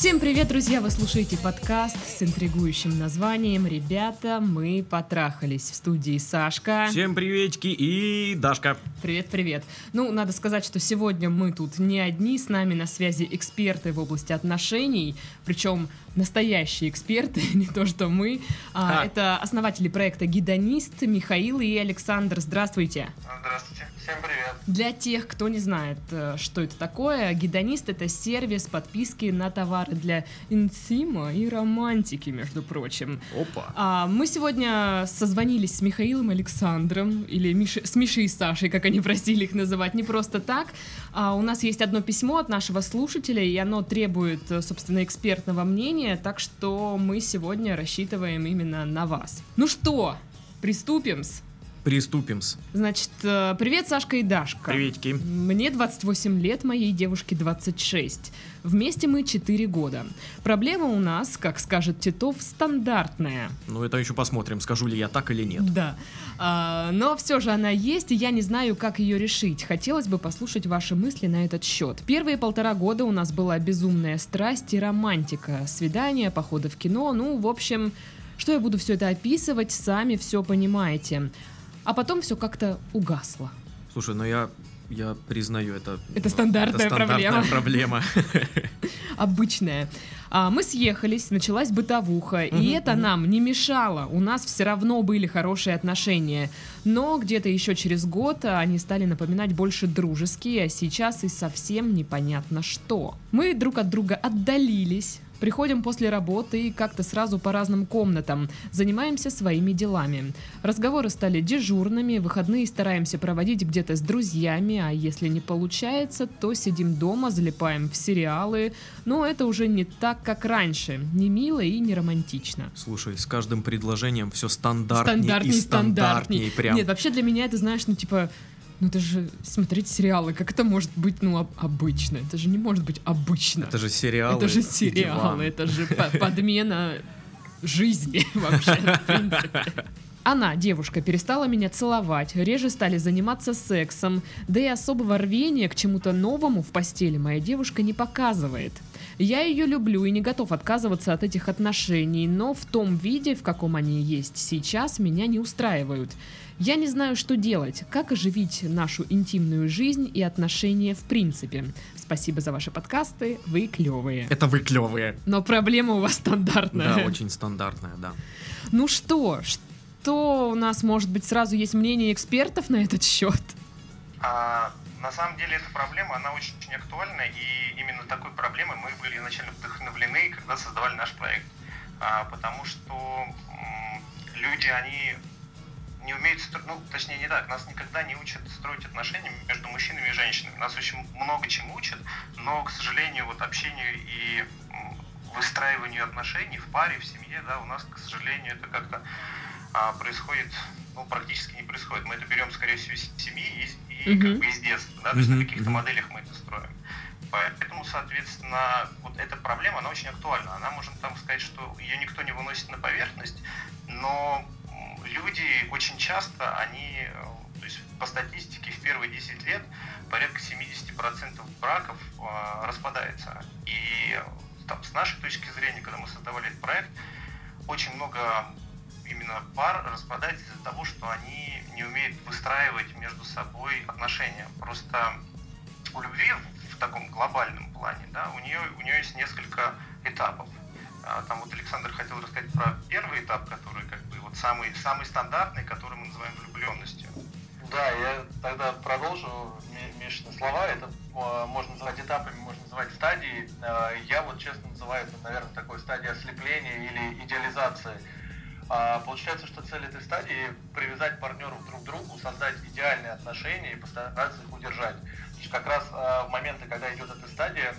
Всем привет, друзья! Вы слушаете подкаст с интригующим названием «Ребята, мы потрахались» в студии Сашка. Всем приветики и Дашка. Привет-привет. Ну, надо сказать, что сегодня мы тут не одни, с нами на связи эксперты в области отношений, причем настоящие эксперты, не то что мы. А, А. Это основатели проекта «Гидонист» Михаил и Александр. Здравствуйте! Здравствуйте. Всем привет. Для тех, кто не знает, э, что это такое, гидонист — это сервис подписки на товары для интима и романтики, между прочим. Опа. А, мы сегодня созвонились с Михаилом Александром, или Миши- с Мишей и Сашей, как они просили их называть, не просто так. А, у нас есть одно письмо от нашего слушателя, и оно требует, э, собственно, экспертного мнения, так что мы сегодня рассчитываем именно на вас. Ну что, приступим-с? Приступим-с. Значит, э, привет, Сашка и Дашка. Приветики. Мне 28 лет, моей девушке 26. Вместе мы 4 года. Проблема у нас, как скажет Титов, стандартная. Ну, это еще посмотрим, скажу ли я так или нет. Да. А, но все же она есть, и я не знаю, как ее решить. Хотелось бы послушать ваши мысли на этот счет. Первые полтора года у нас была безумная страсть и романтика. Свидания, походы в кино, ну, в общем, что я буду все это описывать, сами все понимаете. А потом все как-то угасло. Слушай, ну я, я признаю, это... Это стандартная это стандартная проблема. проблема. обычная. А, мы съехались, началась бытовуха, и Мгм, это мгм. нам не мешало. У нас все равно были хорошие отношения. Но где-то еще через год а, они стали напоминать больше дружеские, а сейчас и совсем непонятно что. Мы друг от друга отдалились. Приходим после работы и как-то сразу по разным комнатам, занимаемся своими делами. Разговоры стали дежурными, выходные стараемся проводить где-то с друзьями, а если не получается, то сидим дома, залипаем в сериалы, но это уже не так, как раньше, не мило и не романтично. Слушай, с каждым предложением все стандартнее Стандартней, и стандартнее. Прям. Нет, вообще для меня это, знаешь, ну типа, ну это же смотреть сериалы, как это может быть, ну, об- обычно? Это же не может быть обычно. Это же сериалы. Это же сериалы, это же по- подмена жизни вообще, в принципе. Она, девушка, перестала меня целовать, реже стали заниматься сексом, да и особого рвения к чему-то новому в постели моя девушка не показывает. Я ее люблю и не готов отказываться от этих отношений, но в том виде, в каком они есть сейчас, меня не устраивают. Я не знаю, что делать, как оживить нашу интимную жизнь и отношения в принципе. Спасибо за ваши подкасты, вы клевые. Это вы клевые. Но проблема у вас стандартная. Да, очень стандартная, да. Ну что, что у нас, может быть, сразу есть мнение экспертов на этот счет? А, на самом деле эта проблема, она очень, очень актуальна, и именно такой проблемой мы были изначально вдохновлены, когда создавали наш проект. А, потому что м, люди, они не умеют строить, ну, точнее не так, нас никогда не учат строить отношения между мужчинами и женщинами. Нас очень много чему учат, но, к сожалению, вот общению и выстраиванию отношений в паре, в семье, да, у нас, к сожалению, это как-то а, происходит, ну, практически не происходит. Мы это берем, скорее всего, из семьи и, и как бы из детства, да, то есть на каких-то моделях мы это строим. Поэтому, соответственно, вот эта проблема, она очень актуальна. Она, можно там сказать, что ее никто не выносит на поверхность, но люди очень часто, они, э, то есть по статистике, в первые 10 лет порядка 70% браков э, распадается. И э, там, с нашей точки зрения, когда мы создавали этот проект, очень много именно пар распадается из-за того, что они не умеют выстраивать между собой отношения. Просто у любви в таком глобальном плане, да, у нее, у нее есть несколько этапов. А, Там вот Александр хотел рассказать про первый этап, который как бы вот самый, самый стандартный, который мы называем влюбленностью. Да, я тогда продолжу Ми- Мишины слова. Это э, можно называть этапами, можно называть стадией. Э, Я вот честно называю это, наверное, такой стадией ослепления или идеализации. А, Получается, что цель этой стадии привязать партнеров друг к другу, создать идеальные отношения и постараться их удержать. Как раз в моменты, когда идет эта стадия,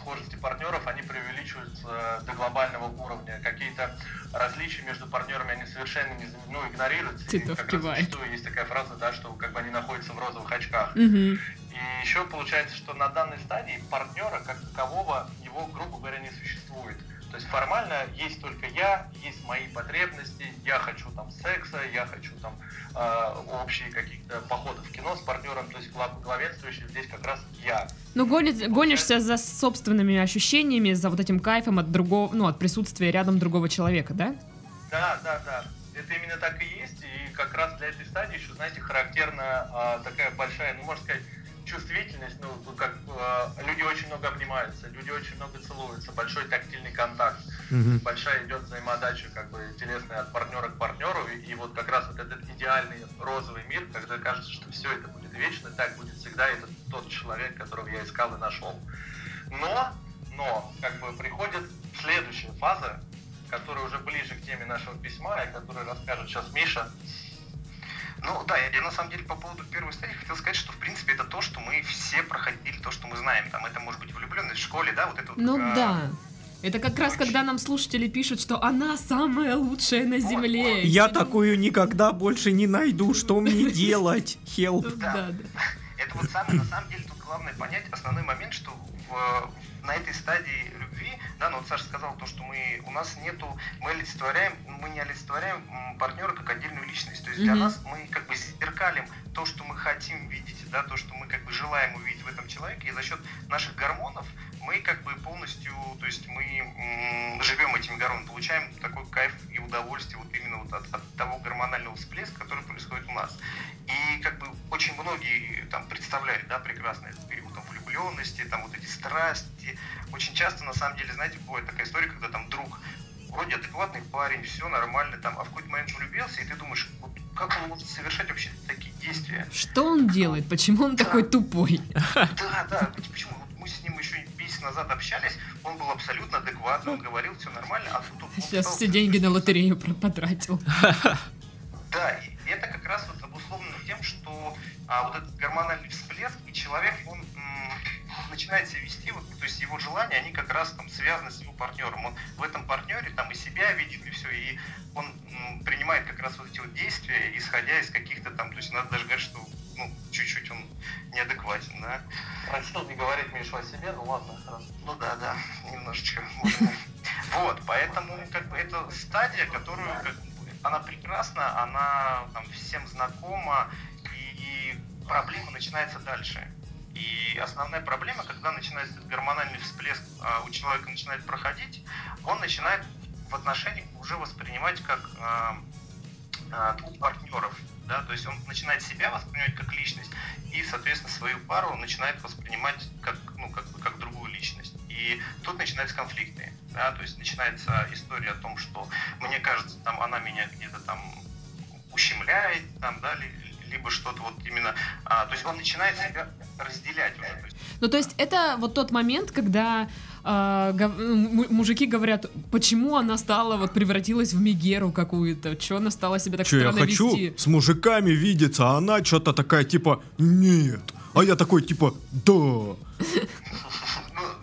схожести партнеров, они преувеличиваются до глобального уровня. Какие-то различия между партнерами, они совершенно не, ну, игнорируются. И Титов как раз кивает. зачастую есть такая фраза, да, что как бы они находятся в розовых очках. Мгм. И еще получается, что на данной стадии партнера как такового его, грубо говоря, не существует. То есть формально есть только я, есть мои потребности, я хочу там секса, я хочу там э, общие каких-то походов в кино с партнером, то есть главенствующий здесь как раз я. Ну, гонит, гонишься за собственными ощущениями, за вот этим кайфом от другого, ну, от присутствия рядом другого человека, да? Да, да, да. Это именно так и есть, и как раз для этой стадии еще, знаете, характерна а, такая большая, ну, можно сказать, чувствительность, ну, как э, люди очень много обнимаются, люди очень много целуются, большой тактильный контакт, mm-hmm. большая идет взаимодача, как бы, телесная от партнера к партнеру, и, и вот как раз вот этот идеальный розовый мир, когда кажется, что все это будет вечно, так будет всегда, это тот человек, которого я искал и нашел. Но, но, как бы, приходит следующая фаза, которая уже ближе к теме нашего письма, и которую расскажет сейчас Миша, ну да, я на самом деле по поводу первой стадии хотел сказать, что в принципе это то, что мы все проходили, то, что мы знаем. Там это может быть влюбленность в школе, да, вот это Ну вот, да. Это как раз, когда нам слушатели пишут, что она самая лучшая на земле. Я такую никогда больше не найду, что мне делать? Help. Да, да. Это вот самое, на самом деле, тут главное понять основной момент, что в, на этой стадии любви, да, ну вот Саша сказал то, что мы, у нас нету, мы олицетворяем, мы не олицетворяем партнера как отдельную личность. То есть для нас мы как бы зеркалим то, что мы хотим видеть, да, то, что мы как бы желаем увидеть в этом человеке, и за счет наших гормонов мы как бы полностью, то есть мы живем этими гормонами, получаем такой кайф и удовольствие вот именно вот от, от того гормонального всплеска, который происходит у нас. И как бы очень многие там представляют, да, прекрасно этот период там, влюбленности, там вот эти страсти. Очень часто, на самом деле, знаете, бывает такая история, когда там друг вроде адекватный парень, все нормально, там, а в какой-то момент влюбился, и ты думаешь, вот как он может совершать вообще такие действия? Что он делает? Почему он да. такой тупой? Да, да, почему? Мы с ним еще месяц назад общались, он был абсолютно адекватный, он говорил, все нормально, а тут он Сейчас все деньги на лотерею потратил. Да, и это как раз вот обусловлено тем, что а, вот этот гормональный всплеск, и человек, он начинает себя вести, вот, то есть его желания, они как раз там связаны с его партнером. Он в этом партнере там и себя видит, и все, и он м, принимает как раз вот эти вот действия, исходя из каких-то там, то есть надо даже говорить, что ну, чуть-чуть он неадекватен, да. Просил не говорить Мишу о себе, ну ладно, хорошо. Ну да, да, немножечко. Вот, поэтому как бы это стадия, которую она прекрасна, она там всем знакома, и проблема начинается дальше. И основная проблема, когда начинается этот гормональный всплеск а, у человека начинает проходить, он начинает в отношениях уже воспринимать как а, а, двух партнеров да, то есть он начинает себя воспринимать как личность и, соответственно, свою пару начинает воспринимать как, ну, как, как другую личность. И тут начинаются конфликты, да, то есть начинается история о том, что мне кажется, там она меня где-то там ущемляет, там, да, либо что-то вот именно, а, то есть он начинает себя разделять уже. То есть. Ну, то есть это вот тот момент, когда а, гов... мужики говорят, почему она стала, вот превратилась в Мегеру какую-то, что она стала себя так Че, странно я хочу вести? с мужиками видеться, а она что-то такая, типа, нет. А я такой, типа, да. Ну,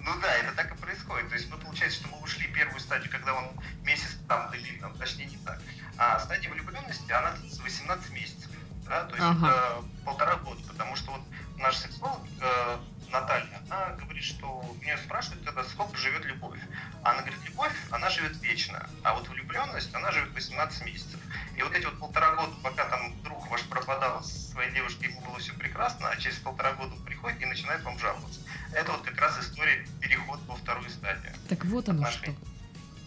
ну да, это так и происходит. То есть, ну, получается, что мы ушли первую стадию, когда он месяц там или там, точнее не так. А стадия влюбленности, она 18 месяцев. Да? То есть ага. это полтора года. Потому что вот наш сексолог э, Наталья, она говорит, что меня спрашивают, когда сколько живет любовь. А она говорит, любовь, она живет вечно, а вот влюбленность, она живет 18 месяцев. И вот эти вот полтора года, пока там друг ваш пропадал с своей девушкой, ему было все прекрасно, а через полтора года он приходит и начинает вам жаловаться. Это вот как раз история переход во вторую стадию. Так вот оно что.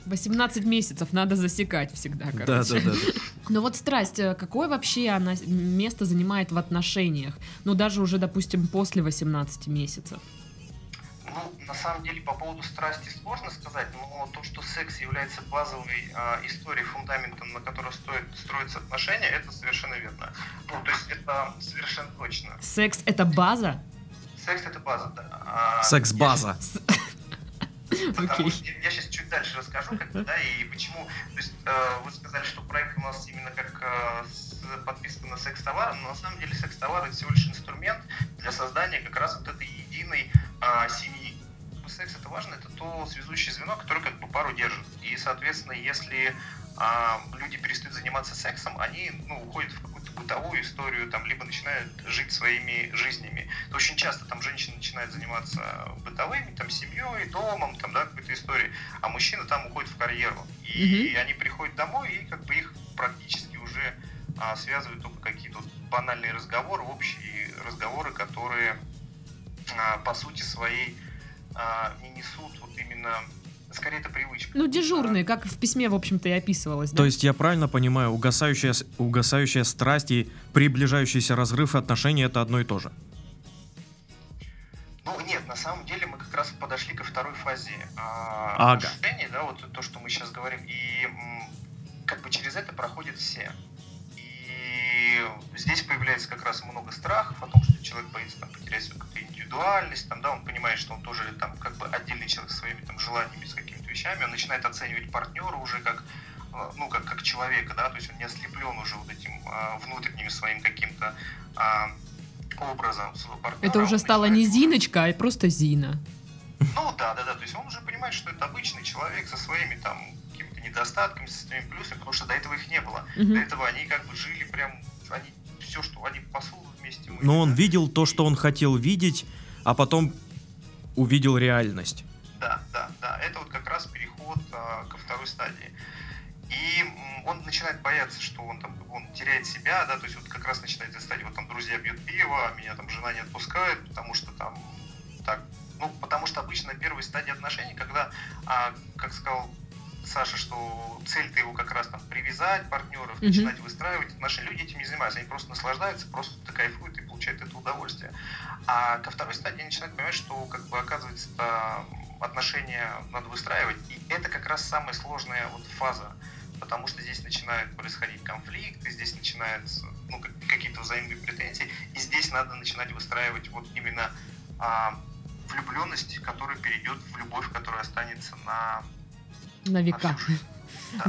18 месяцев надо засекать всегда, короче. Да, да, да. Но вот страсть, э, какое вообще она место занимает в отношениях? Ну, даже уже, допустим, после 18 месяцев. Ну, на самом деле, по поводу страсти сложно сказать, но то, что секс является базовой э, историей, фундаментом, на котором стоит строиться отношения, это совершенно верно. Ну, то есть это совершенно точно. Секс — это база? Секс — это база, да. А, Секс-база. Okay. что я сейчас чуть дальше расскажу, как да, и почему. То есть э, вы сказали, что проект у нас именно как э, с, подписан на секс-товар, но на самом деле секс-товар это всего лишь инструмент для создания как раз вот этой единой э, семьи. Секс это важно, это то связующее звено, которое как бы пару держит. И, соответственно, если э, люди перестают заниматься сексом, они ну, уходят в бытовую историю, там, либо начинают жить своими жизнями. То очень часто там женщина начинает заниматься бытовыми, там, семьей, домом, там, да, какой-то историей, а мужчина там уходит в карьеру. И mm-hmm. они приходят домой, и как бы их практически уже а, связывают только какие-то вот банальные разговоры, общие разговоры, которые а, по сути своей а, не несут вот именно скорее это привычка. Ну, дежурные, как в письме, в общем-то, и описывалось. Да? То есть я правильно понимаю, угасающая, угасающая страсть и приближающийся разрыв отношений это одно и то же? Ну, нет, на самом деле мы как раз подошли ко второй фазе ага. отношений, да, вот то, что мы сейчас говорим, и как бы через это проходят все. И здесь появляется как раз много страхов о том, что человек боится там, потерять свою индивидуальность, там, да, он понимает, что он тоже там как бы отдельный человек со своими там желаниями, с какими-то вещами, он начинает оценивать партнера уже как э, ну, как, как человека, да, то есть он не ослеплен уже вот этим а, внутренним своим каким-то а, образом своего партнера. Это уже стало не Зиночка, а просто Зина. Ну да, да, да, то есть он уже понимает, что это обычный человек со своими там какими-то недостатками, со своими плюсами, потому что до этого их не было. Угу. До этого они как бы жили прям, они все, что они посуду Но он видел то, что он хотел видеть, а потом увидел реальность. Да, да, да. Это вот как раз переход а, ко второй стадии. И он начинает бояться, что он там он теряет себя, да, то есть вот как раз начинает стадии, вот там друзья пьют пиво, а меня там жена не отпускает, потому что там так, ну, потому что обычно первая стадия отношений, когда, а, как сказал Саша, что цель-то его как раз там привязать партнеров, mm-hmm. начинать выстраивать отношения. Люди этим не занимаются, они просто наслаждаются, просто кайфуют и получают это удовольствие. А ко второй стадии они начинают понимать, что как бы оказывается отношения надо выстраивать. И это как раз самая сложная вот фаза, потому что здесь начинают происходить конфликты, здесь начинаются ну, какие-то взаимные претензии, и здесь надо начинать выстраивать вот именно а, влюбленность, которая перейдет в любовь, которая останется на на века.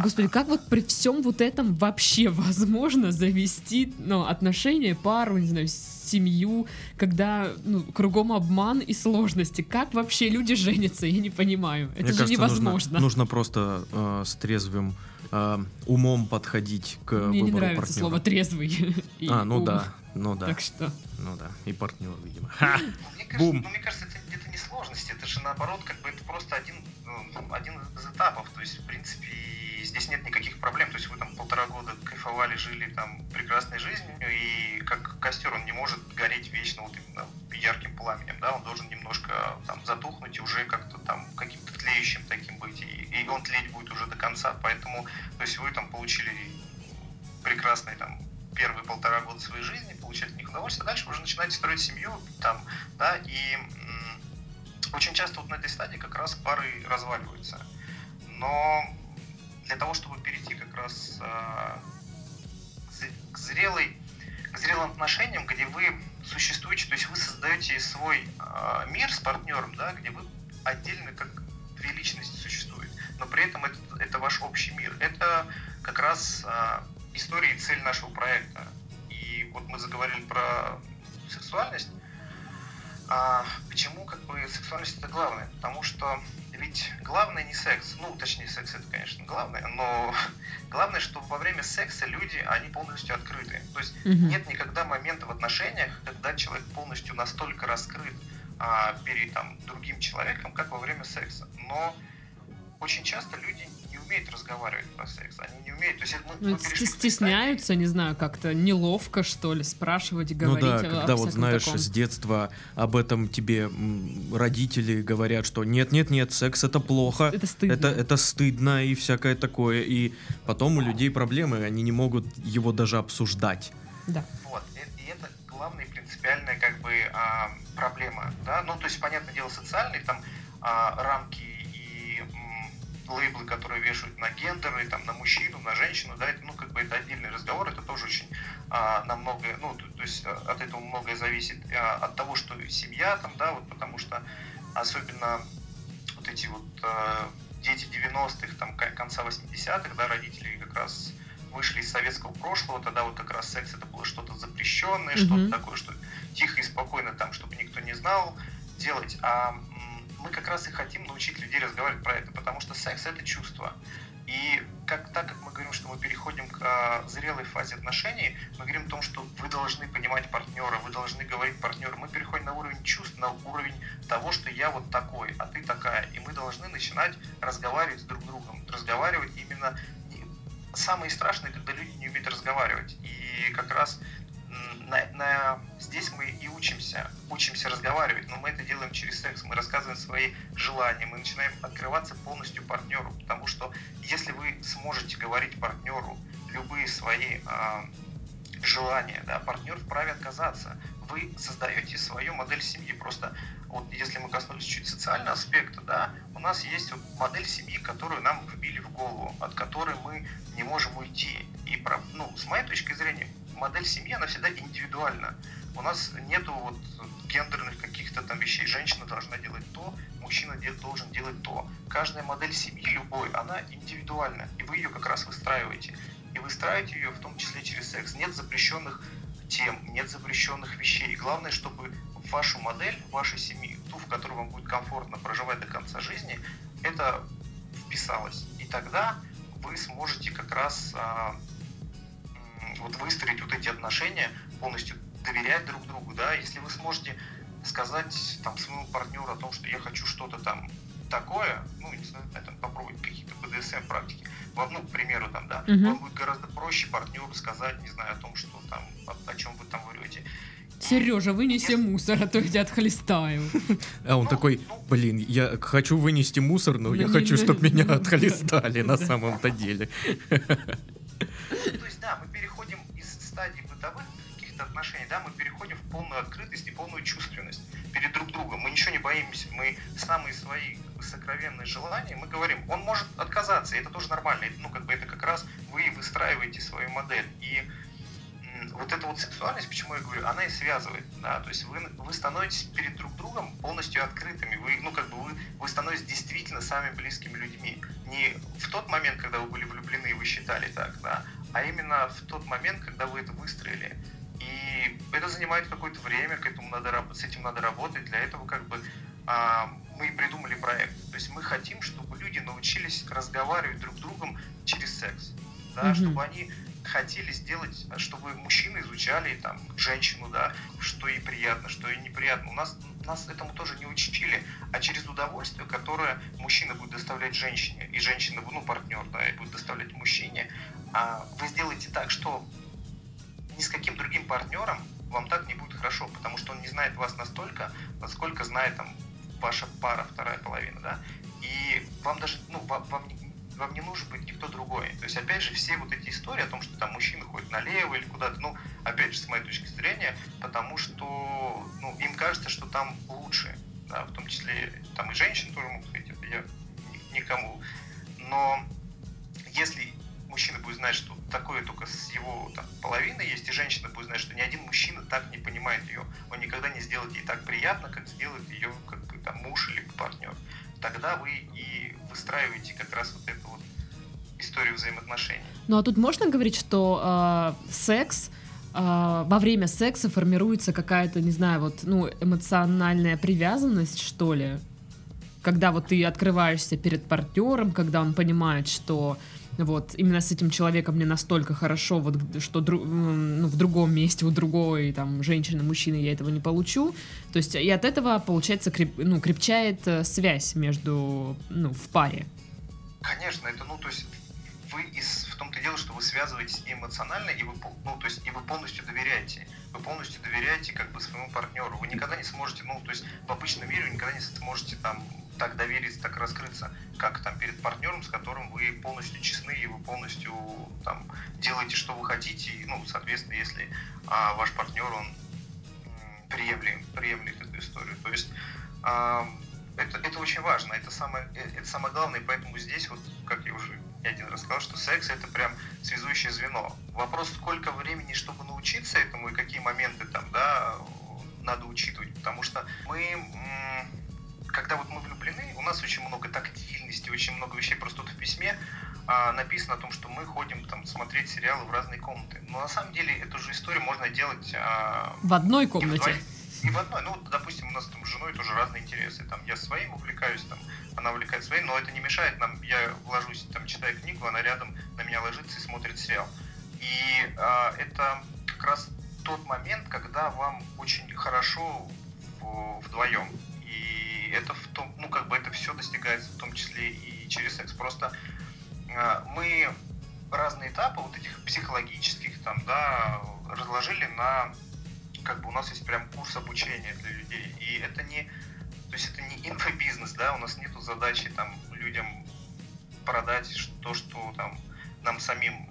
Господи, как вот при всем вот этом вообще возможно завести ну, отношения, пару, не знаю, семью, когда ну, кругом обман и сложности? Как вообще люди женятся? Я не понимаю. Это Мне же кажется, невозможно. Нужно, нужно просто э, с трезвым э, умом подходить к Мне не нравится партнера. слово трезвый. а, ну ум. да, ну да. Так что. Ну да, и партнер, видимо. Ха! Мне кажется, Бум. Ну, мне кажется, это где-то не сложности, это же наоборот, как бы это просто один один из этапов. То есть, в принципе, здесь нет никаких проблем. То есть вы там полтора года кайфовали, жили там прекрасной жизнью, и как костер он не может гореть вечно вот именно ярким пламенем, да, он должен немножко там затухнуть и уже как-то там каким-то тлеющим таким быть, и, и он тлеть будет уже до конца. Поэтому, то есть вы там получили прекрасный там первые полтора года своей жизни, получать от них удовольствие, а дальше вы уже начинаете строить семью, там, да, и очень часто вот на этой стадии как раз пары разваливаются. Но для того, чтобы перейти как раз э, к зрелой к зрелым отношениям, где вы существуете, то есть вы создаете свой э, мир с партнером, да, где вы отдельно как две личности существуют, но при этом это, это ваш общий мир. Это как раз э, история и цель нашего проекта. И вот мы заговорили про сексуальность, а почему как бы сексуальность это главное? Потому что ведь главное не секс, ну точнее секс это конечно главное, но главное, что во время секса люди они полностью открыты. То есть mm-hmm. нет никогда момента в отношениях, когда человек полностью настолько раскрыт а, перед там другим человеком, как во время секса. Но очень часто люди умеют разговаривать про секс, они не умеют. То есть, мы, ну, мы стесняются, не знаю, как-то неловко, что ли, спрашивать, говорить. Ну да, когда вот знаешь, таком. с детства об этом тебе родители говорят, что нет-нет-нет, секс это плохо, это стыдно. Это, это стыдно и всякое такое. И потом у людей проблемы, они не могут его даже обсуждать. Да. Вот, и, и это главная принципиальная как бы а, проблема, да, ну то есть понятное дело социальные там а, рамки лейблы, которые вешают на гендеры, там, на мужчину, на женщину, да, это, ну, как бы это отдельный разговор, это тоже очень а, на многое, ну, то, то есть а, от этого многое зависит а, от того, что семья там, да, вот потому что особенно вот эти вот а, дети 90-х, там, конца 80-х, да, родители как раз вышли из советского прошлого, тогда вот как раз секс это было что-то запрещенное, mm-hmm. что-то такое, что тихо и спокойно там, чтобы никто не знал делать, а мы как раз и хотим научить людей разговаривать про это, потому что секс это чувство. И как, так как мы говорим, что мы переходим к а, зрелой фазе отношений, мы говорим о том, что вы должны понимать партнера, вы должны говорить партнеру. Мы переходим на уровень чувств, на уровень того, что я вот такой, а ты такая. И мы должны начинать разговаривать с друг другом. Разговаривать именно... Самое страшное, когда люди не умеют разговаривать. И как раз на, на, здесь мы и учимся, учимся разговаривать, но мы это делаем через секс, мы рассказываем свои желания, мы начинаем открываться полностью партнеру, потому что если вы сможете говорить партнеру любые свои э, желания, да, партнер вправе отказаться. Вы создаете свою модель семьи. Просто вот если мы коснулись чуть социального аспекта, да, у нас есть вот модель семьи, которую нам вбили в голову, от которой мы не можем уйти. И, ну, с моей точки зрения, модель семьи, она всегда индивидуальна. У нас нету вот гендерных каких-то там вещей. Женщина должна делать то, мужчина должен делать то. Каждая модель семьи, любой, она индивидуальна. И вы ее как раз выстраиваете. И выстраиваете ее в том числе через секс. Нет запрещенных тем, нет запрещенных вещей. Главное, чтобы вашу модель, вашей семьи, ту, в которой вам будет комфортно проживать до конца жизни, это вписалось. И тогда вы сможете как раз а, вот выстроить вот эти отношения, полностью доверять друг другу, да, если вы сможете сказать там своему партнеру о том, что я хочу что-то там такое, ну, не знаю, там, попробовать какие-то БДСМ практики, ну, к примеру, там, да, угу. вам будет гораздо проще партнеру сказать, не знаю, о том, что там, о, о чем вы там врете. Сережа, вынеси Если... мусор, а то я тебя отхлестаю. А он ну, такой, ну, блин, я хочу вынести мусор, но я хочу, чтобы меня отхлестали на самом-то деле. Бытовых каких-то отношений, да, мы переходим в полную открытость и полную чувственность перед друг другом. Мы ничего не боимся, мы самые свои сокровенные желания, мы говорим, он может отказаться, и это тоже нормально. Ну, как бы это как раз вы выстраиваете свою модель. И вот эта вот сексуальность, почему я говорю, она и связывает, да, то есть вы, вы становитесь перед друг другом полностью открытыми, вы, ну, как бы вы, вы становитесь действительно самыми близкими людьми. Не в тот момент, когда вы были влюблены вы считали так, да, а именно в тот момент, когда вы это выстроили. И это занимает какое-то время, к этому надо, с этим надо работать, для этого как бы а, мы и придумали проект. То есть мы хотим, чтобы люди научились разговаривать друг с другом через секс, да, mm-hmm. чтобы они хотели сделать, чтобы мужчины изучали там женщину, да, что ей приятно, что ей неприятно. У нас нас этому тоже не учили, а через удовольствие, которое мужчина будет доставлять женщине, и женщина, ну, партнер, да, и будет доставлять мужчине, вы сделаете так, что ни с каким другим партнером вам так не будет хорошо, потому что он не знает вас настолько, насколько знает там ваша пара, вторая половина, да, и вам даже, ну, вам, вам вам не нужен быть никто другой. То есть, опять же, все вот эти истории о том, что там мужчина ходит налево или куда-то, ну, опять же, с моей точки зрения, потому что, ну, им кажется, что там лучше, да, в том числе, там и женщины тоже могут ходить, я никому. Но если мужчина будет знать, что такое только с его там, половиной есть, и женщина будет знать, что ни один мужчина так не понимает ее. Он никогда не сделает ей так приятно, как сделает ее как бы, там, муж или партнер. Тогда вы и выстраиваете как раз вот эту вот историю взаимоотношений. Ну а тут можно говорить, что э, секс э, во время секса формируется какая-то, не знаю, вот, ну, эмоциональная привязанность, что ли? Когда вот ты открываешься перед партнером, когда он понимает, что вот именно с этим человеком мне настолько хорошо, вот что дру, ну, в другом месте у другой там женщины, мужчины я этого не получу. То есть и от этого получается креп, ну, крепчает э, связь между ну в паре. Конечно, это ну то есть вы из в том-то дело, что вы связываетесь эмоционально и вы ну то есть и вы полностью доверяете вы полностью доверяете как бы своему партнеру. Вы никогда не сможете, ну, то есть в обычном мире вы никогда не сможете там так довериться, так раскрыться, как там перед партнером, с которым вы полностью честны и вы полностью там делаете, что вы хотите. И, ну, соответственно, если а, ваш партнер, он приемлет, приемлет эту историю. То есть а, это, это очень важно, это самое, э, это самое главное, и поэтому здесь, вот, как я уже не один раз сказал, что секс это прям связующее звено. Вопрос, сколько времени, чтобы научиться этому, и какие моменты там, да, надо учитывать, потому что мы когда вот мы влюблены, у нас очень много тактильности, очень много вещей. Просто тут в письме а, написано о том, что мы ходим там смотреть сериалы в разные комнаты. Но на самом деле эту же историю можно делать... А, в одной комнате. и в одной. Ну, вот, допустим, у нас там с женой тоже разные интересы. Там я своим увлекаюсь, там она увлекает своим, но это не мешает нам. Я вложусь, там читаю книгу, она рядом на меня ложится и смотрит сериал. И а, это как раз тот момент, когда вам очень хорошо вдвоем. Это в том, ну как бы это все достигается в том числе и через секс. Просто а, мы разные этапы вот этих психологических там, да, разложили на как бы у нас есть прям курс обучения для людей. И это не, то есть это не инфобизнес, да, у нас нету задачи там людям продать то, что там нам самим,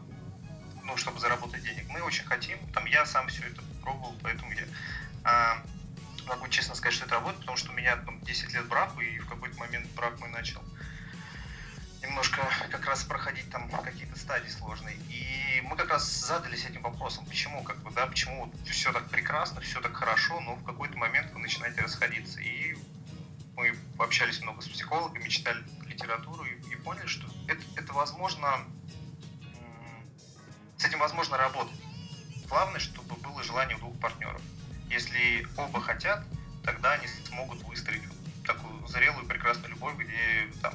ну, чтобы заработать денег. Мы очень хотим, там я сам все это пробовал, поэтому я а, могу честно сказать, что это работает, потому что у меня там 10 лет браку, и в какой-то момент брак мой начал немножко как раз проходить там какие-то стадии сложные. И мы как раз задались этим вопросом, почему, как бы, да, почему вот все так прекрасно, все так хорошо, но в какой-то момент вы начинаете расходиться. И мы общались много с психологами, читали литературу и, и поняли, что это, это возможно, с этим возможно работать. Главное, чтобы было желание у двух партнеров. Если оба хотят, тогда они смогут выстроить такую зрелую, прекрасную любовь, где там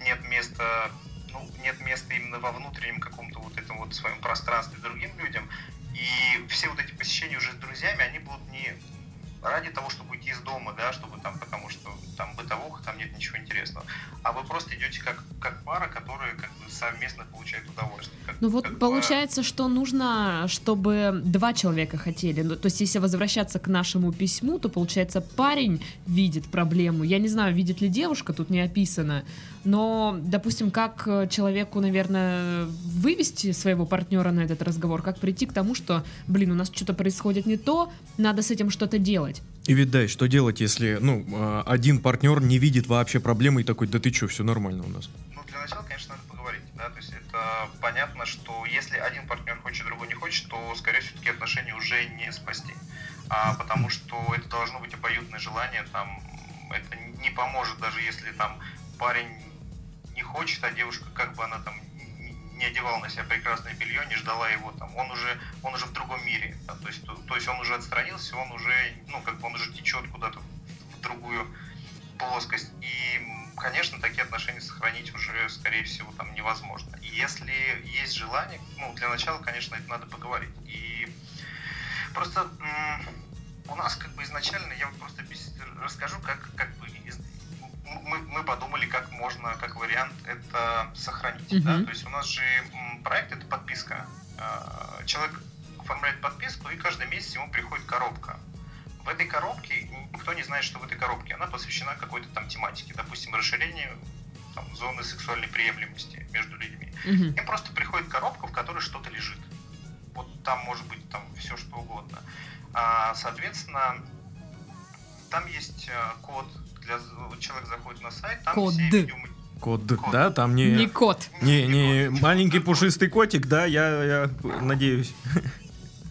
нет места, ну, нет места именно во внутреннем каком-то вот этом вот своем пространстве другим людям. И все вот эти посещения уже с друзьями, они будут не ради того, чтобы уйти из дома, да, чтобы там, потому что там бытовуха, там нет ничего интересного. А вы просто идете как, как пара, которая как бы совместно получает удовольствие. Как, ну вот как получается, бы... что нужно, чтобы два человека хотели. Ну, то есть, если возвращаться к нашему письму, то получается, парень видит проблему. Я не знаю, видит ли девушка, тут не описано. Но, допустим, как человеку, наверное, вывести своего партнера на этот разговор, как прийти к тому, что, блин, у нас что-то происходит не то, надо с этим что-то делать. И ведь да, что делать, если, ну, а, один партнер не видит вообще проблемы и такой, да ты что, все нормально у нас? Ну, для начала, конечно, надо поговорить, да, то есть это понятно, что если один партнер хочет, другой не хочет, то, скорее всего, такие отношения уже не спасти, а, потому что это должно быть обоюдное желание, там, это не поможет, даже если там парень хочет, а девушка, как бы она там не одевала на себя прекрасное белье, не ждала его там, он уже, он уже в другом мире, да, то есть, то, то есть он уже отстранился, он уже, ну, как бы он уже течет куда-то в, другую плоскость. И, конечно, такие отношения сохранить уже, скорее всего, там невозможно. Если есть желание, ну, для начала, конечно, это надо поговорить. И просто у нас как бы изначально, я вот просто расскажу, как, как бы мы, мы подумали, как можно, как вариант это сохранить. Uh-huh. Да? То есть у нас же проект это подписка. А, человек оформляет подписку, и каждый месяц ему приходит коробка. В этой коробке никто не знает, что в этой коробке. Она посвящена какой-то там тематике, допустим, расширению там, зоны сексуальной приемлемости между людьми. Uh-huh. Им просто приходит коробка, в которой что-то лежит. Вот там может быть там все что угодно. А, соответственно, там есть а, код для человек заходит на сайт, там код. все видео... Код, код, да, там не... Не код. Не, не, не маленький пушистый котик, да, я, я надеюсь.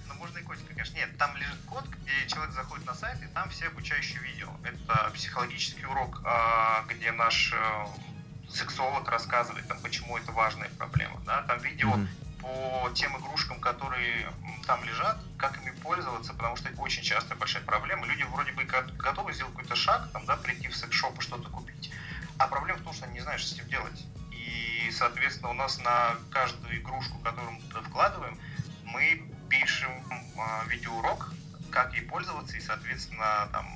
Ну, можно и котика, конечно. Нет, там лежит код, где человек заходит на сайт, и там все обучающие видео. Это психологический урок, а, где наш э, сексолог рассказывает, там, почему это важная проблема. Да? Там видео mm-hmm по тем игрушкам, которые там лежат, как ими пользоваться, потому что это очень часто большая проблема. Люди вроде бы готовы сделать какой-то шаг, там, да, прийти в секс-шоп и что-то купить, а проблема в том, что они не знают, что с этим делать. И, соответственно, у нас на каждую игрушку, которую мы туда вкладываем, мы пишем э, видеоурок, как ей пользоваться, и, соответственно, там,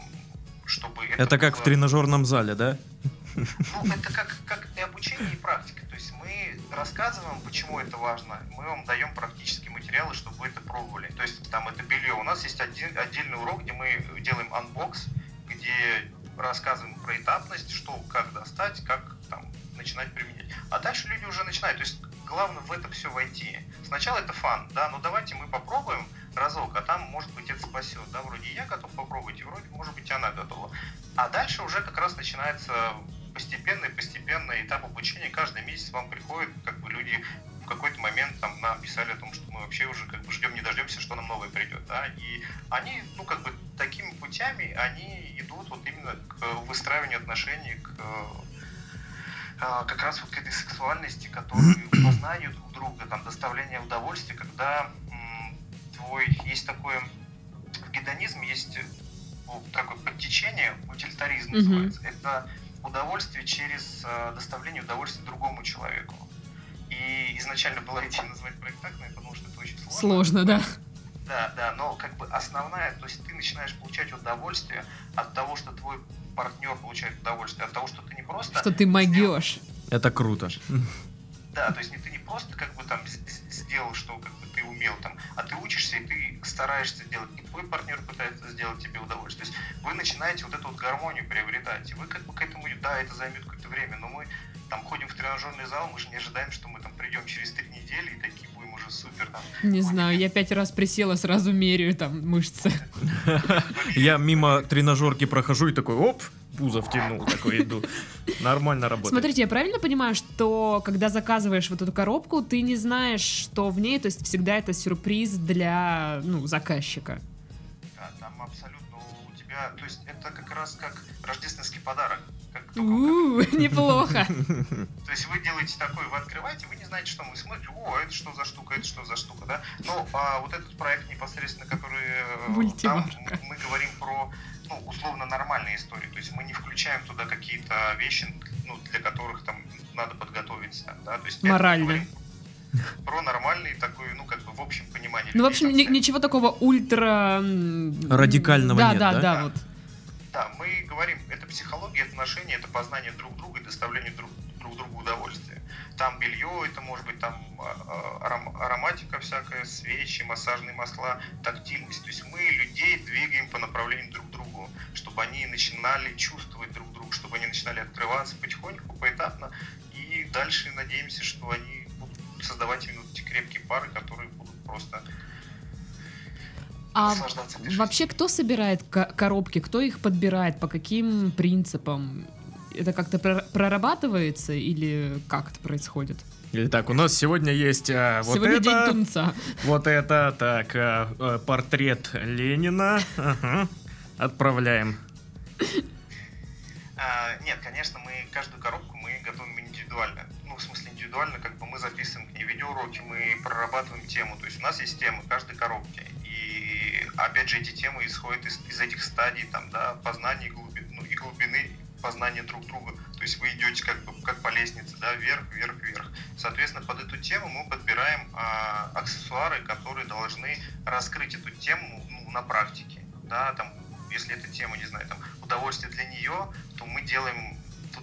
чтобы это... Это как было... в тренажерном зале, да? Ну, это как, как и обучение, и практика. То есть мы рассказываем, почему это важно. Мы вам даем практические материалы, чтобы вы это пробовали. То есть там это белье. У нас есть один, отдельный урок, где мы делаем unbox, где рассказываем про этапность, что, как достать, как там начинать применять. А дальше люди уже начинают. То есть главное в это все войти. Сначала это фан, да, но давайте мы попробуем разок, а там, может быть, это спасет, да, вроде я готов попробовать, и вроде, может быть, она готова. А дальше уже как раз начинается постепенный, постепенный этап обучения. Каждый месяц вам приходят, как бы люди в какой-то момент там нам писали о том, что мы вообще уже как бы ждем, не дождемся, что нам новое придет, да, и они, ну, как бы такими путями, они идут вот именно к выстраиванию отношений, к а, как раз вот к этой сексуальности, которую познанию друг друга, там, доставление удовольствия, когда м, твой, есть такое, в гедонизме есть такое подтечение, утилитаризм mm-hmm. называется. Это удовольствие через э, доставление удовольствия другому человеку. И изначально была идея назвать проект так, но я подумал, что это очень сложно. Сложно, да. Да, да, но как бы основная, то есть ты начинаешь получать удовольствие от того, что твой партнер получает удовольствие, от того, что ты не просто... Что ты могешь. Это круто. Да, то есть ты не просто как бы там сделал, что как бы ты умел там, а ты учишься и ты стараешься делать, и твой партнер пытается сделать тебе удовольствие. То есть вы начинаете вот эту вот гармонию приобретать, и вы как бы к этому, да, это займет какое-то время, но мы там ходим в тренажерный зал, мы же не ожидаем, что мы там придем через три недели и такие уже супер там. Не знаю, я пять раз присела, сразу меряю там мышцы. Я мимо тренажерки прохожу и такой, оп, пузо втянул, такой иду. Нормально работает. Смотрите, я правильно понимаю, что когда заказываешь вот эту коробку, ты не знаешь, что в ней, то есть всегда это сюрприз для ну, заказчика? Да, там абсолютно у тебя, то есть это как раз как рождественский подарок. Неплохо. То есть вы делаете такой, вы открываете, вы не знаете, что мы смотрите, о, это что за штука, это что за штука, да? Но а вот этот проект непосредственно, который э, там, мы говорим про ну, условно нормальные истории. То есть мы не включаем туда какие-то вещи, ну, для которых там надо подготовиться. Да? То есть Морально. Про нормальный такой, ну, как бы в общем понимании. Ну, в общем, ни, ничего такого ультра... Радикального да, нет, да? Да, да, вот. Психология отношений, это познание друг друга и доставление друг, друг другу удовольствия. Там белье, это может быть там а, а, ароматика всякая, свечи, массажные масла, тактильность. То есть мы людей двигаем по направлению друг к другу, чтобы они начинали чувствовать друг друга, чтобы они начинали открываться потихоньку, поэтапно. И дальше надеемся, что они будут создавать именно эти крепкие пары, которые будут просто а вообще кто собирает коробки, кто их подбирает, по каким принципам? Это как-то прорабатывается или как это происходит? Или так, у нас сегодня есть а, вот сегодня это, день тунца. вот это, так, а, а, портрет Ленина, ага. отправляем. А, нет, конечно, мы каждую коробку мы готовим индивидуально. Ну, в смысле индивидуально, как бы мы записываем к ней видеоуроки, мы прорабатываем тему. То есть у нас есть темы каждой коробки. Опять же эти темы исходят из, из этих стадий, там, да, познания глубины, ну, и глубины познания друг друга. То есть вы идете как бы как по лестнице, да, вверх, вверх, вверх. Соответственно, под эту тему мы подбираем а, аксессуары, которые должны раскрыть эту тему ну, на практике. Да, там, если эта тема, не знаю, там, удовольствие для нее, то мы делаем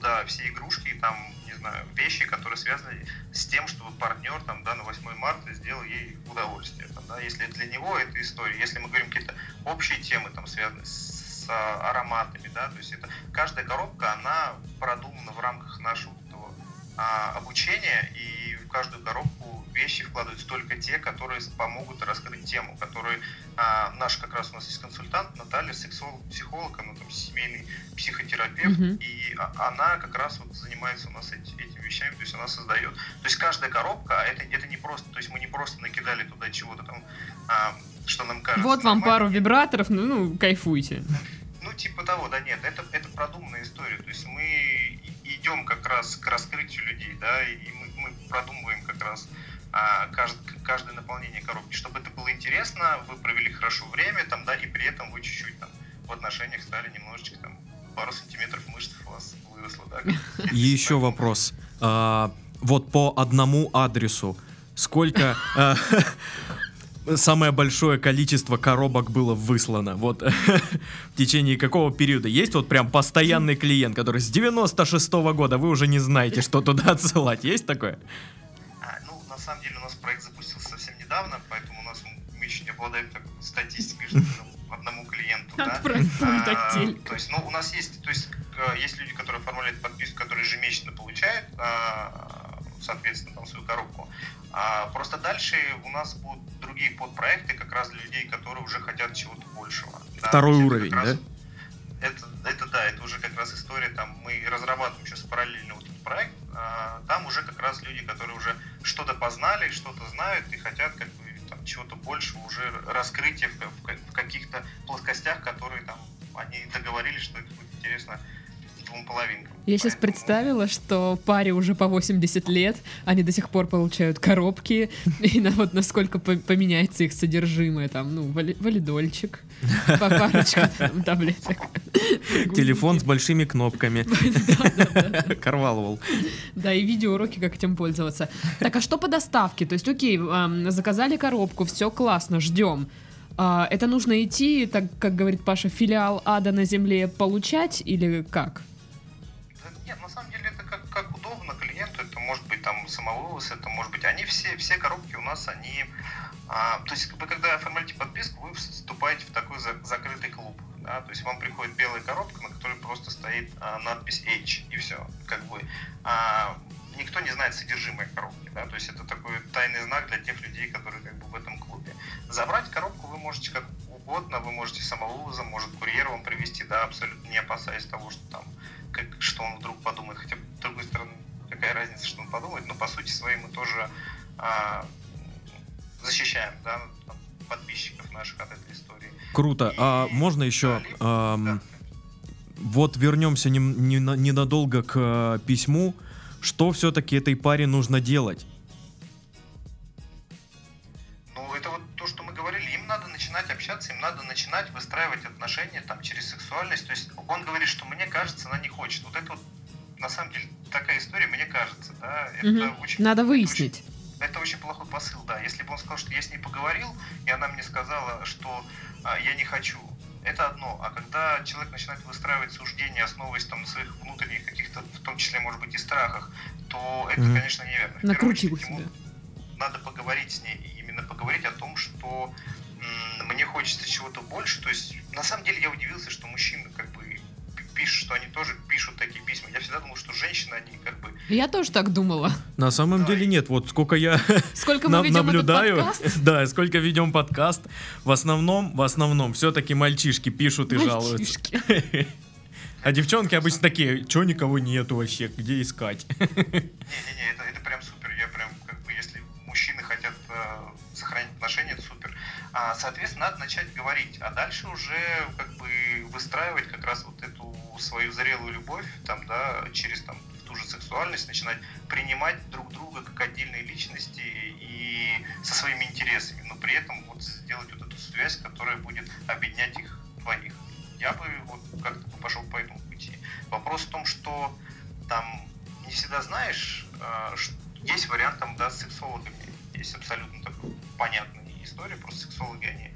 туда все игрушки и там, не знаю, вещи, которые связаны с тем, чтобы партнер там, да, на 8 марта сделал ей удовольствие. Там, да, если для него это история, если мы говорим какие-то общие темы, там, связанные с с ароматами, да, то есть это каждая коробка, она продумана в рамках нашего этого, а, обучения, и в каждую коробку вещи вкладываются только те, которые помогут раскрыть тему, которые а, наш как раз у нас есть консультант Наталья, сексолог, психолог, она там семейный психотерапевт, mm-hmm. и она как раз вот занимается у нас эти, этими вещами, то есть она создает. То есть каждая коробка, это, это не просто, то есть мы не просто накидали туда чего-то там а, что нам кажется. Вот вам пару вибраторов, ну, ну, кайфуйте. Ну, типа того, да нет, это, это продуманная история. То есть мы идем как раз к раскрытию людей, да, и мы, мы продумываем как раз а, кажд, каждое наполнение коробки, чтобы это было интересно, вы провели хорошо время, там, да, и при этом вы чуть-чуть там в отношениях стали немножечко там пару сантиметров мышц у вас выросло, да. Еще вопрос. А, вот по одному адресу сколько а, самое большое количество коробок было выслано? Вот в течение какого периода? Есть вот прям постоянный клиент, который с 96 -го года, вы уже не знаете, что туда отсылать. Есть такое? На самом деле у нас проект запустился совсем недавно, поэтому у нас мы еще не обладаем так, статистикой, что одному клиенту. Да? А, то есть, ну, у нас есть, то есть, есть люди, которые оформляют подписку, которые ежемесячно получают, а, соответственно, там свою коробку. А просто дальше у нас будут другие подпроекты как раз для людей, которые уже хотят чего-то большего. Второй да? уровень, раз, да? Это, это да, это уже как раз история, там мы разрабатываем сейчас параллельно вот этот проект, а, там уже как раз люди, которые уже что-то познали, что-то знают и хотят как бы там чего-то больше, уже раскрытия в, в, в каких-то плоскостях, которые там они договорились, что это будет интересно двум половинкам. Я сейчас Поэтому- представила, что паре уже по 80 лет, они до сих пор получают коробки, и на, вот насколько по- поменяется их содержимое, там, ну, вали- валидольчик, по парочку там, таблеток. Телефон с большими кнопками. Карваловал. Да, и видеоуроки, как этим пользоваться. Так, а что по доставке? То есть, окей, заказали коробку, все классно, ждем. А, это нужно идти, так как говорит Паша, филиал ада на земле получать или как? Нет, на самом деле это как, как удобно клиенту, это может быть там самовывоз, это может быть, они все, все коробки у нас, они, а, то есть вы когда оформляете подписку, вы вступаете в такой за- закрытый клуб, да, то есть вам приходит белая коробка, на которой просто стоит а, надпись H, и все, как бы, а, никто не знает содержимое коробки, да, то есть это такой тайный знак для тех людей, которые как бы в этом клубе. Забрать коробку вы можете как угодно, вы можете самовывозом, может курьер вам привезти, да, абсолютно не опасаясь того, что там как, что он вдруг подумает. Хотя, с другой стороны, какая разница, что он подумает, но по сути своей мы тоже а, защищаем да, подписчиков наших от этой истории. Круто. А можно еще... Да, либо- да. Вот вернемся нем- нена- ненадолго к э, письму. Что все-таки этой паре нужно делать? Очень Надо выяснить. Это очень плохой посыл, да. Если бы он сказал, что я с ней поговорил, и она мне сказала, что а, я не хочу, это одно. А когда человек начинает выстраивать суждения, основываясь там на своих внутренних каких-то, в том числе, может быть, и страхах, то это, Мгм. конечно, неверно. Ему себя. надо поговорить с ней, именно поговорить о том, что м, мне хочется чего-то больше. То есть, на самом деле, я удивился, что мужчины как бы пи- пишут, что они тоже пишут такие письма. Я всегда думал, что женщины, они как бы Я тоже так думала. На самом Да, деле нет. Вот сколько я Сколько мы на- ведем наблюдаю, этот подкаст? да, сколько ведем подкаст, в основном, в основном, все-таки мальчишки пишут и жалуются. Мальчишки. А девчонки обычно такие, чё никого нету вообще, где искать? Не-не-не, это, это прям супер. Я прям, как бы, если мужчины хотят э, сохранить отношения, это супер. А, соответственно, надо начать говорить, а дальше уже как бы выстраивать как раз вот свою зрелую любовь, там, да, через там ту же сексуальность, начинать принимать друг друга как отдельные личности и со своими интересами, но при этом вот сделать вот эту связь, которая будет объединять их двоих. Я бы вот как-то пошел по этому пути. Вопрос в том, что там не всегда знаешь, э, ш- есть вариант там, да, с сексологами. Есть абсолютно такая понятная история, просто сексологи, они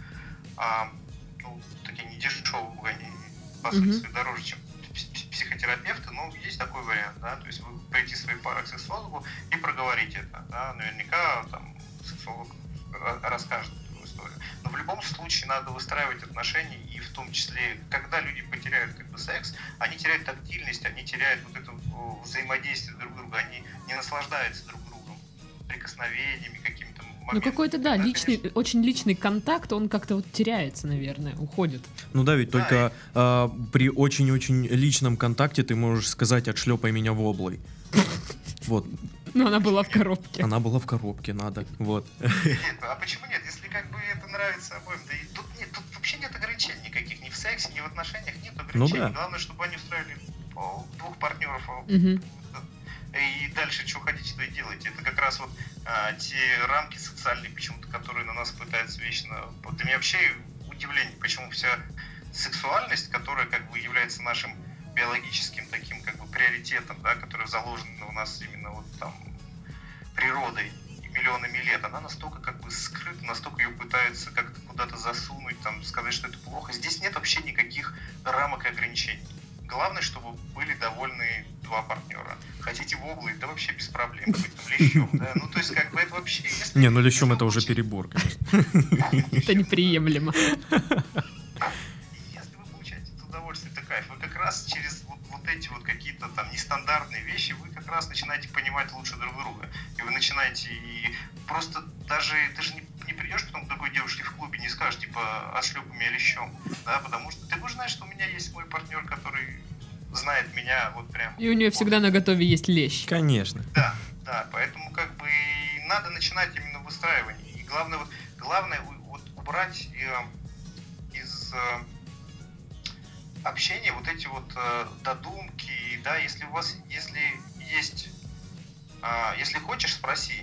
а, ну, такие не дешевые, они по сути своей дороже, чем пс- пс- психотерапевты, но есть такой вариант, да, то есть вы прийти своей парой к сексологу и проговорить это, да, наверняка там сексолог ра- расскажет эту историю. Но в любом случае надо выстраивать отношения, и в том числе, когда люди потеряют как бы секс, они теряют тактильность, они теряют вот это взаимодействие друг друга, они не наслаждаются друг другом, прикосновениями, какими-то Ну какой-то, да, личный, конечно, очень личный контакт, он как-то вот теряется, наверное, уходит. Ну да, ведь Да, только а, при очень-очень личном контакте ты можешь сказать «отшлепай меня в облой». Вот, Но она была в коробке. она была в коробке, надо, вот. Нет, а почему нет? Если как бы это нравится обоим, да и тут нет, тут вообще нет ограничений никаких, ни в сексе, ни в отношениях нет ограничений. да. Главное, чтобы они устроили двух партнеров. а, Мгм. И дальше что хотите, то и делайте. Это как раз вот а, те рамки социальные, почему-то, которые на нас пытаются вечно. Вот для меня вообще удивление, почему вся сексуальность, которая как бы является нашим биологическим таким как бы приоритетом, да, который заложен у нас именно вот там природой миллионами лет, она настолько как бы скрыта, настолько ее пытаются как-то куда-то засунуть, там, сказать, что это плохо. Здесь нет вообще никаких рамок и ограничений. Главное, чтобы были довольны два партнера. Хотите в облы, да вообще без проблем. Лещом, да. Ну, то есть, как бы это вообще... если- Не, ну лещом это уже перебор, конечно. Это неприемлемо. Если вы получаете это удовольствие, это кайф. Вы как раз через вот, эти вот какие-то там нестандартные вещи, вы как раз начинаете понимать лучше друг друга. И вы начинаете и просто даже, ты же не, не придешь потом к скажешь, типа, отшлепай меня лещом, да, потому что ты будешь знать, что у меня есть мой партнер, который знает меня вот прям. И у нее всегда на готове есть лещ. Конечно. Да, да, поэтому как бы надо начинать именно выстраивание. И главное, вот, главное вот убрать э, из э, общения вот эти вот э, додумки, да, если у вас, если есть, а, если хочешь, спроси.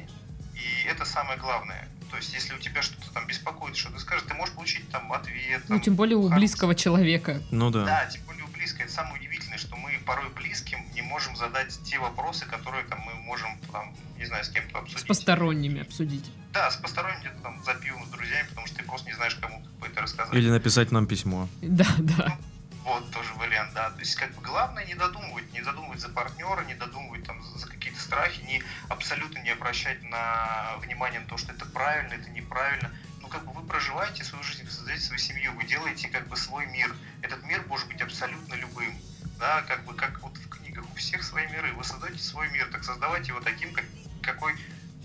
И это самое главное. То есть, если у тебя что-то там беспокоит, что ты скажешь, ты можешь получить там ответ. Ну, там, тем более у близкого человека. Ну да. Да, тем более у близкого. Это самое удивительное, что мы порой близким не можем задать те вопросы, которые там мы можем, там, не знаю, с кем-то С обсудить. посторонними обсудить. Да, с посторонним где-то там за пивом с друзьями, потому что ты просто не знаешь, кому это рассказать. Или написать нам письмо. Да, да. Вот тоже вариант, да. То есть, как бы главное не додумывать, не додумывать за партнера, не додумывать там за какие-то страхи, не абсолютно не обращать на внимание на то, что это правильно, это неправильно. Ну, как бы вы проживаете свою жизнь, вы создаете свою семью, вы делаете как бы свой мир. Этот мир может быть абсолютно любым. Да, как бы как вот в книгах, у всех свои миры. Вы создаете свой мир, так создавайте его таким, как, какой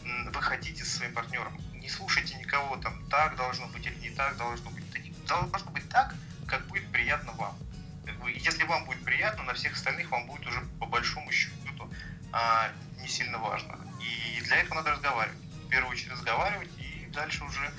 вы хотите со своим партнером. Не слушайте никого там, так должно быть или не так должно быть. Должно быть так, как будет приятно вам. Бы, Если вам будет приятно, на всех остальных вам будет уже по большому счету а, не сильно важно. И для этого надо разговаривать. В первую очередь разговаривать и дальше уже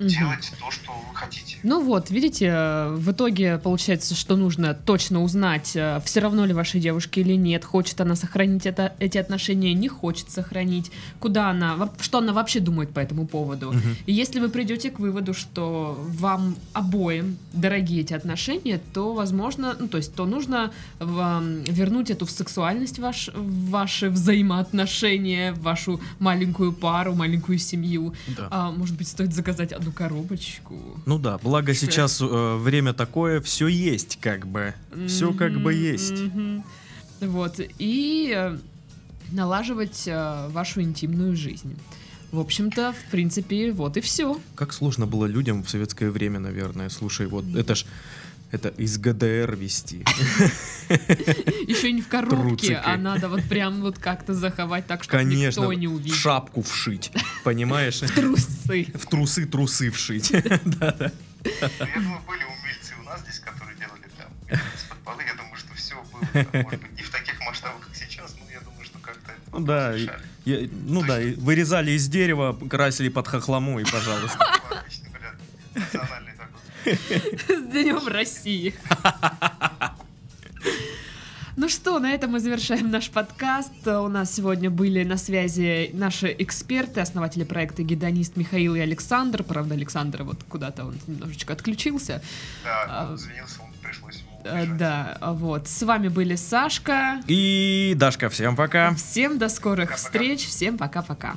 Мгм. делать то, что вы хотите. Ну вот, видите, э, в итоге получается, что нужно точно узнать, все равно ли вашей девушке или нет, хочет она сохранить это, эти отношения, не хочет сохранить, куда она, что она вообще думает по этому поводу. Мгм. И если вы придете к выводу, что вам обоим дорогие эти отношения, то, возможно, ну, то есть, то нужно вам вернуть эту в сексуальность ваш, ваши взаимоотношения, в вашу маленькую пару, маленькую семью. Да. А, может быть, стоит заказать одну коробочку. Ну да, благо Всё. сейчас э, время такое, все есть как бы. Все как бы есть. мгм. Вот, и э, налаживать э, вашу интимную жизнь. В общем-то, в принципе, вот и все. Как сложно было людям в советское время, наверное. Слушай, вот это ж это из ГДР вести. Еще не в коробке, а надо вот прям вот как-то заховать так, чтобы Конечно, никто не в увидел. шапку вшить, понимаешь? Трусы. В трусы трусы вшить. Да-да. Ну, Я думаю, были умельцы у нас здесь, которые делали там из-под полы. Я думаю, что все было, может быть, не в таких масштабах, как сейчас, но я думаю, что как-то это Ну да. Я- Ну да, вырезали из дерева, красили под хохлому и пожалуйста. Отличный вариант. Национальный такой. С Днем России. Ну что, на этом мы завершаем наш подкаст. У нас сегодня были на связи наши эксперты, основатели проекта «Гедонист» Михаил и Александр. Правда, Александр вот куда-то он немножечко отключился. Да, А, он извинился, он пришлось ему Э, убежать. Да, вот. С вами были Сашка. И Дашка, всем пока. Всем до скорых Пока-пока. встреч. Всем пока-пока.